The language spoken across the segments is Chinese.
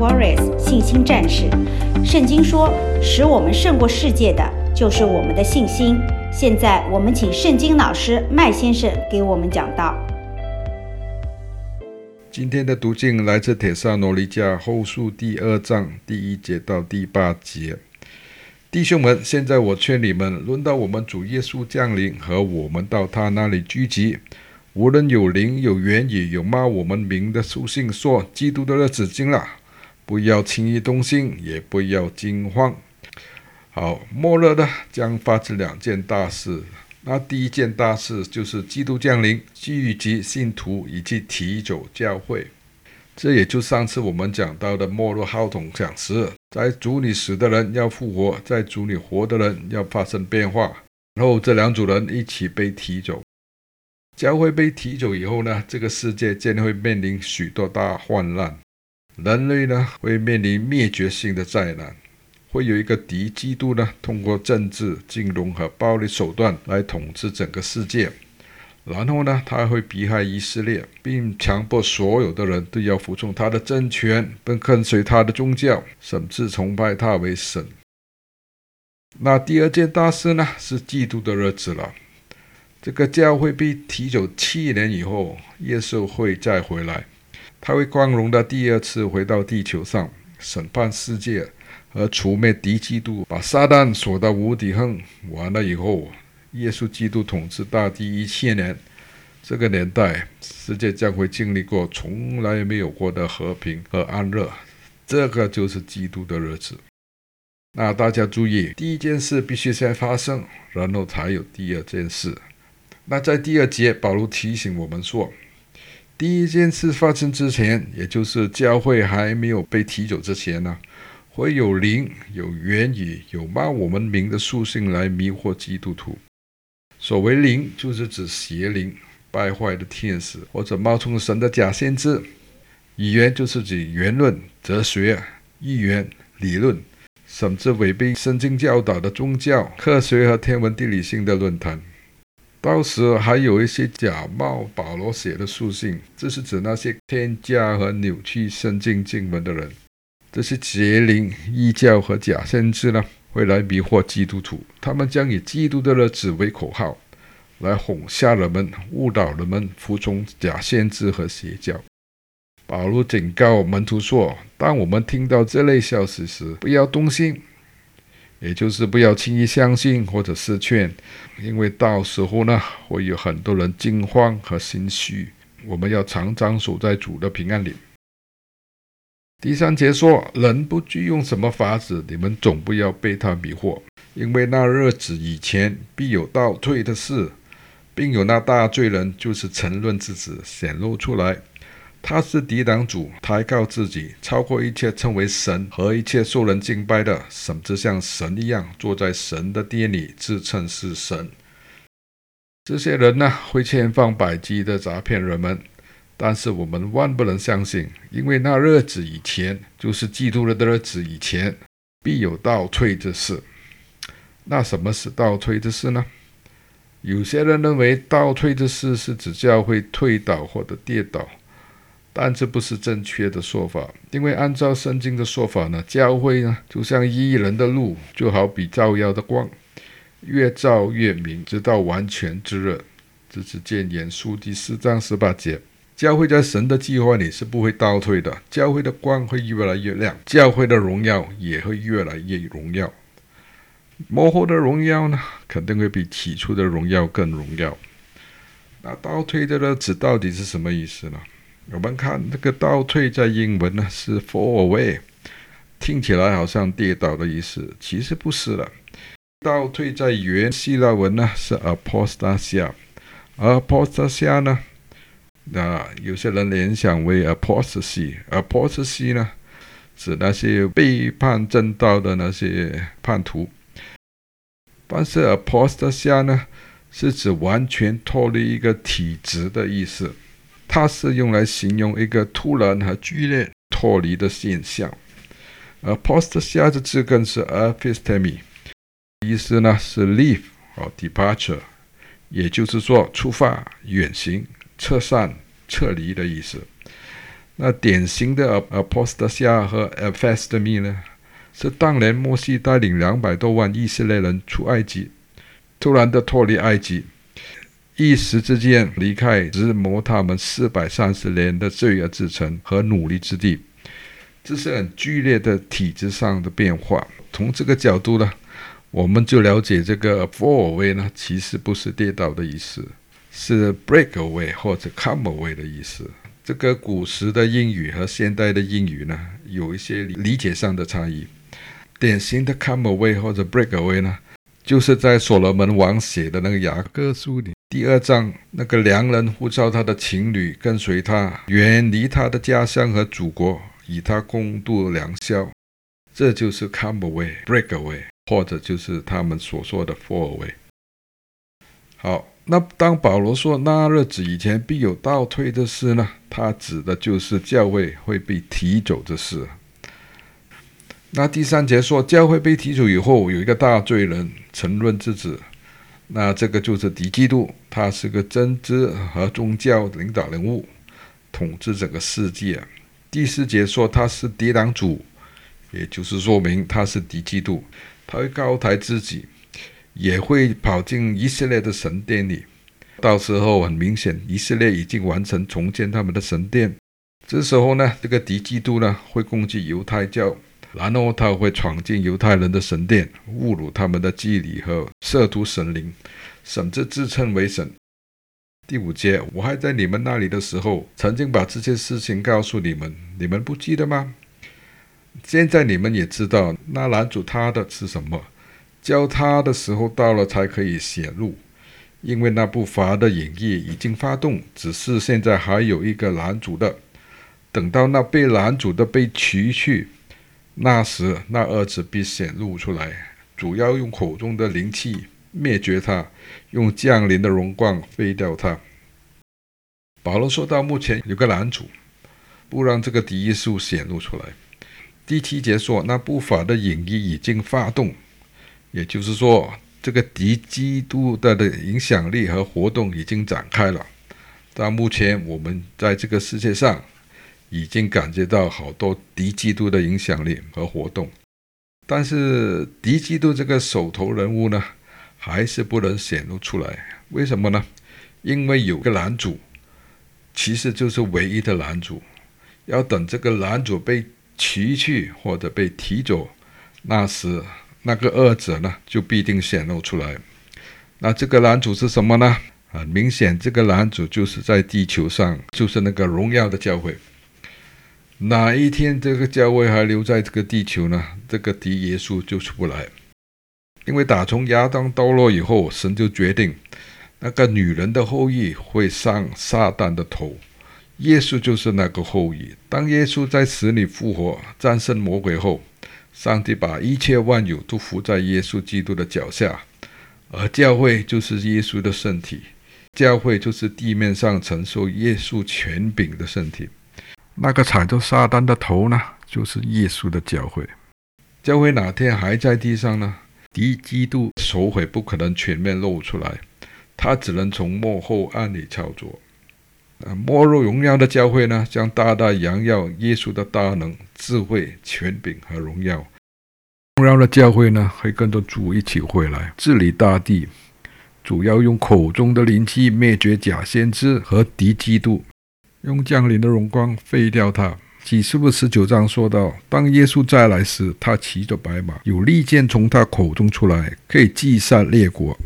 Warriors 信心战士》。圣经说，使我们胜过世界的，就是我们的信心。现在，我们请圣经老师麦先生给我们讲道。今天的读经来自《铁萨罗尼迦后书》第二章第一节到第八节。弟兄们，现在我劝你们，轮到我们主耶稣降临和我们到他那里聚集。无论有灵、有言语、有骂我们名的书信说基督的日子近了，不要轻易动心，也不要惊慌。好，末日呢将发生两件大事。那第一件大事就是基督降临，聚集信徒以及提走教会。这也就上次我们讲到的末日号筒响时，在主里死的人要复活，在主里活的人要发生变化，然后这两组人一起被提走。教会被提走以后呢，这个世界将会面临许多大患难，人类呢会面临灭绝性的灾难，会有一个敌基督呢通过政治、金融和暴力手段来统治整个世界，然后呢他会迫害以色列，并强迫所有的人都要服从他的政权，并跟随他的宗教，甚至崇拜他为神。那第二件大事呢是基督的日子了。这个教会被提走七年以后，耶稣会再回来，他会光荣的第二次回到地球上审判世界和除灭敌基督，把撒旦锁到无底坑。完了以后，耶稣基督统治大地一千年，这个年代世界将会经历过从来没有过的和平和安乐。这个就是基督的日子。那大家注意，第一件事必须先发生，然后才有第二件事。那在第二节，保罗提醒我们说，第一件事发生之前，也就是教会还没有被提走之前呢，会有灵、有言语、有冒我们名的属性来迷惑基督徒。所谓灵，就是指邪灵、败坏的天使或者冒充神的假先知；语言就是指言论、哲学、预言、理论，甚至违背圣经教导的宗教、科学和天文地理性的论坛。到时还有一些假冒保罗写的书信，这是指那些添加和扭曲圣经经文的人。这些邪灵、异教和假先知呢，会来迷惑基督徒。他们将以基督的日子为口号，来哄吓人们、误导人们服从假先知和邪教。保罗警告门徒说：“当我们听到这类消息时，不要动心。”也就是不要轻易相信或者是劝，因为到时候呢，会有很多人惊慌和心虚。我们要常常守在主的平安里。第三节说：“人不惧用什么法子，你们总不要被他迷惑，因为那日子以前必有倒退的事，并有那大罪人，就是沉沦之子显露出来。”他是抵挡主，抬高自己，超过一切称为神和一切受人敬拜的，甚至像神一样坐在神的殿里，自称是神。这些人呢，会千方百计的诈骗人们，但是我们万不能相信，因为那日子以前，就是基督的日子以前，必有倒退之事。那什么是倒退之事呢？有些人认为倒退之事是指教会退倒或者跌倒。但这不是正确的说法，因为按照圣经的说法呢，教会呢就像一人的路，就好比照耀的光，越照越明，直到完全之日。这是箴言书第四章十八节。教会在神的计划里是不会倒退的，教会的光会越来越亮，教会的荣耀也会越来越荣耀。末后的荣耀呢，肯定会比起初的荣耀更荣耀。那倒退的日子到底是什么意思呢？我们看这个倒退在英文呢是 fall away，听起来好像跌倒的意思，其实不是了。倒退在原希腊文呢是 apostasia，apostasia 呢，那有些人联想为 apostasy，apostasy 呢指那些背叛正道的那些叛徒，但是 apostasia 呢是指完全脱离一个体制的意思。它是用来形容一个突然和剧烈脱离的现象。apostasia 的字根是 apistemi，意思呢是 leave 和 departure，也就是说出发、远行、撤散、撤离的意思。那典型的 apostasia 和 aphistemi 呢，是当年摩西带领两百多万以色列人出埃及，突然的脱离埃及，一时之间离开折磨他们四百三十年的罪恶之城和努力之地，这是很剧烈的体制上的变化。从这个角度呢，我们就了解这个 fall away 呢，其实不是跌倒的意思，是 break away 或者 come away 的意思。这个古时的英语和现代的英语呢，有一些理解上的差异。典型的 come away 或者 break away 呢，就是在所罗门王写的那个雅歌书里第二章，那个良人呼召他的情侣跟随他，远离他的家乡和祖国，与他共度良宵。这就是 come away、break away，或者就是他们所说的 fall away。好，那当保罗说那日子以前必有倒退的事呢？他指的就是教会会被提走的事。那第三节说教会被提走以后，有一个大罪人，沉沦之子，那这个就是敌基督，他是个政治和宗教领导人物，统治整个世界。第四节说他是敌挡主。也就是说明他是敌基督，他会高抬自己，也会跑进以色列的神殿里。到时候很明显，以色列已经完成重建他们的神殿。这时候呢，这个敌基督呢会攻击犹太教，然后他会闯进犹太人的神殿，侮辱他们的祭礼和亵渎神灵，甚至自称为神。第五节，我还在你们那里的时候，曾经把这些事情告诉你们，你们不记得吗？现在你们也知道，那拦阻他的是什么？教他的时候到了才可以显露，因为那不法的影意已经发动，只是现在还有一个拦阻的。等到那被拦阻的被除去，那时那二子必显露出来，主要用口中的灵气灭绝他，用降临的荣光废掉他。保罗说到目前有个拦阻，不让这个敌意术显露出来。第七节说，那不法的影意已经发动，也就是说，这个敌基督的的影响力和活动已经展开了。到目前，我们在这个世界上已经感觉到好多敌基督的影响力和活动，但是敌基督这个手头人物呢，还是不能显露出来。为什么呢？因为有个男主，其实就是唯一的男主，要等这个男主被。骑去或者被提走，那时那个二者呢，就必定显露出来。那这个男主是什么呢？很明显，这个男主就是在地球上，就是那个荣耀的教会。哪一天这个教会还留在这个地球呢？这个敌耶稣就出不来。因为打从亚当堕落以后，神就决定那个女人的后裔会上撒旦的头。耶稣就是那个后裔。当耶稣在死里复活，战胜魔鬼后，上帝把一切万有都伏在耶稣基督的脚下，而教会就是耶稣的身体。教会就是地面上承受耶稣权柄的身体。那个踩着撒旦的头呢，就是耶稣的教会。教会哪天还在地上呢？敌基督手悔不可能全面露出来，他只能从幕后暗里操作。末日荣耀的教会呢，将大大扬耀耶稣的大能、智慧、权柄和荣耀。荣耀的教会呢，会跟着主一起回来治理大地，主要用口中的灵气灭绝假先知和敌基督，用降临的荣光废掉他。启示录十九章说到，当耶稣再来时，他骑着白马，有利剑从他口中出来，可以击杀列国。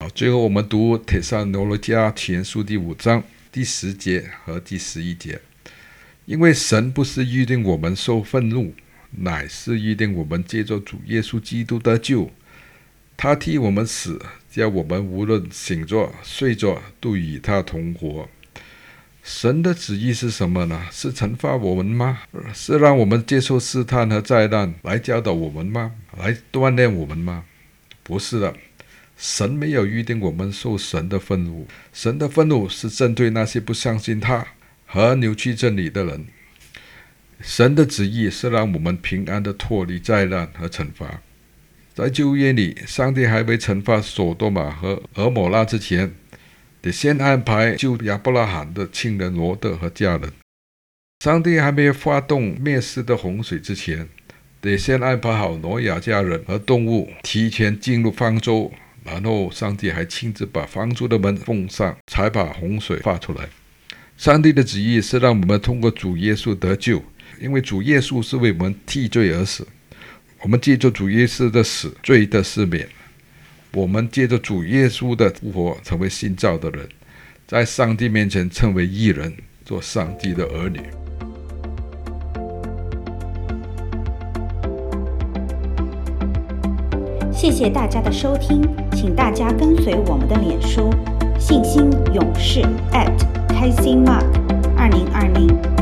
好，最后我们读《帖撒罗尼迦前书》第五章。第十节和第十一节，因为神不是预定我们受愤怒，乃是预定我们借着主耶稣基督得救。他替我们死，叫我们无论醒着睡着，都与他同活。神的旨意是什么呢？是惩罚我们吗？是让我们接受试探和灾难来教导我们吗？来锻炼我们吗？不是的。神没有预定我们受神的愤怒，神的愤怒是针对那些不相信他和扭曲真理的人。神的旨意是让我们平安地脱离灾难和惩罚。在旧约里，上帝还没惩罚所多玛和蛾摩拉之前，得先安排救亚伯拉罕的亲人罗德和家人。上帝还没有发动灭世的洪水之前，得先安排好挪亚家人和动物提前进入方舟，然后上帝还亲自把方舟的门封上，才把洪水发出来。上帝的旨意是让我们通过主耶稣得救，因为主耶稣是为我们替罪而死。我们借着主耶稣的死，罪得赦免；我们借着主耶稣的复活，成为新造的人，在上帝面前称为义人，做上帝的儿女。谢谢大家的收听，请大家跟随我们的脸书“信心勇士”@开心 Mark 二零二零。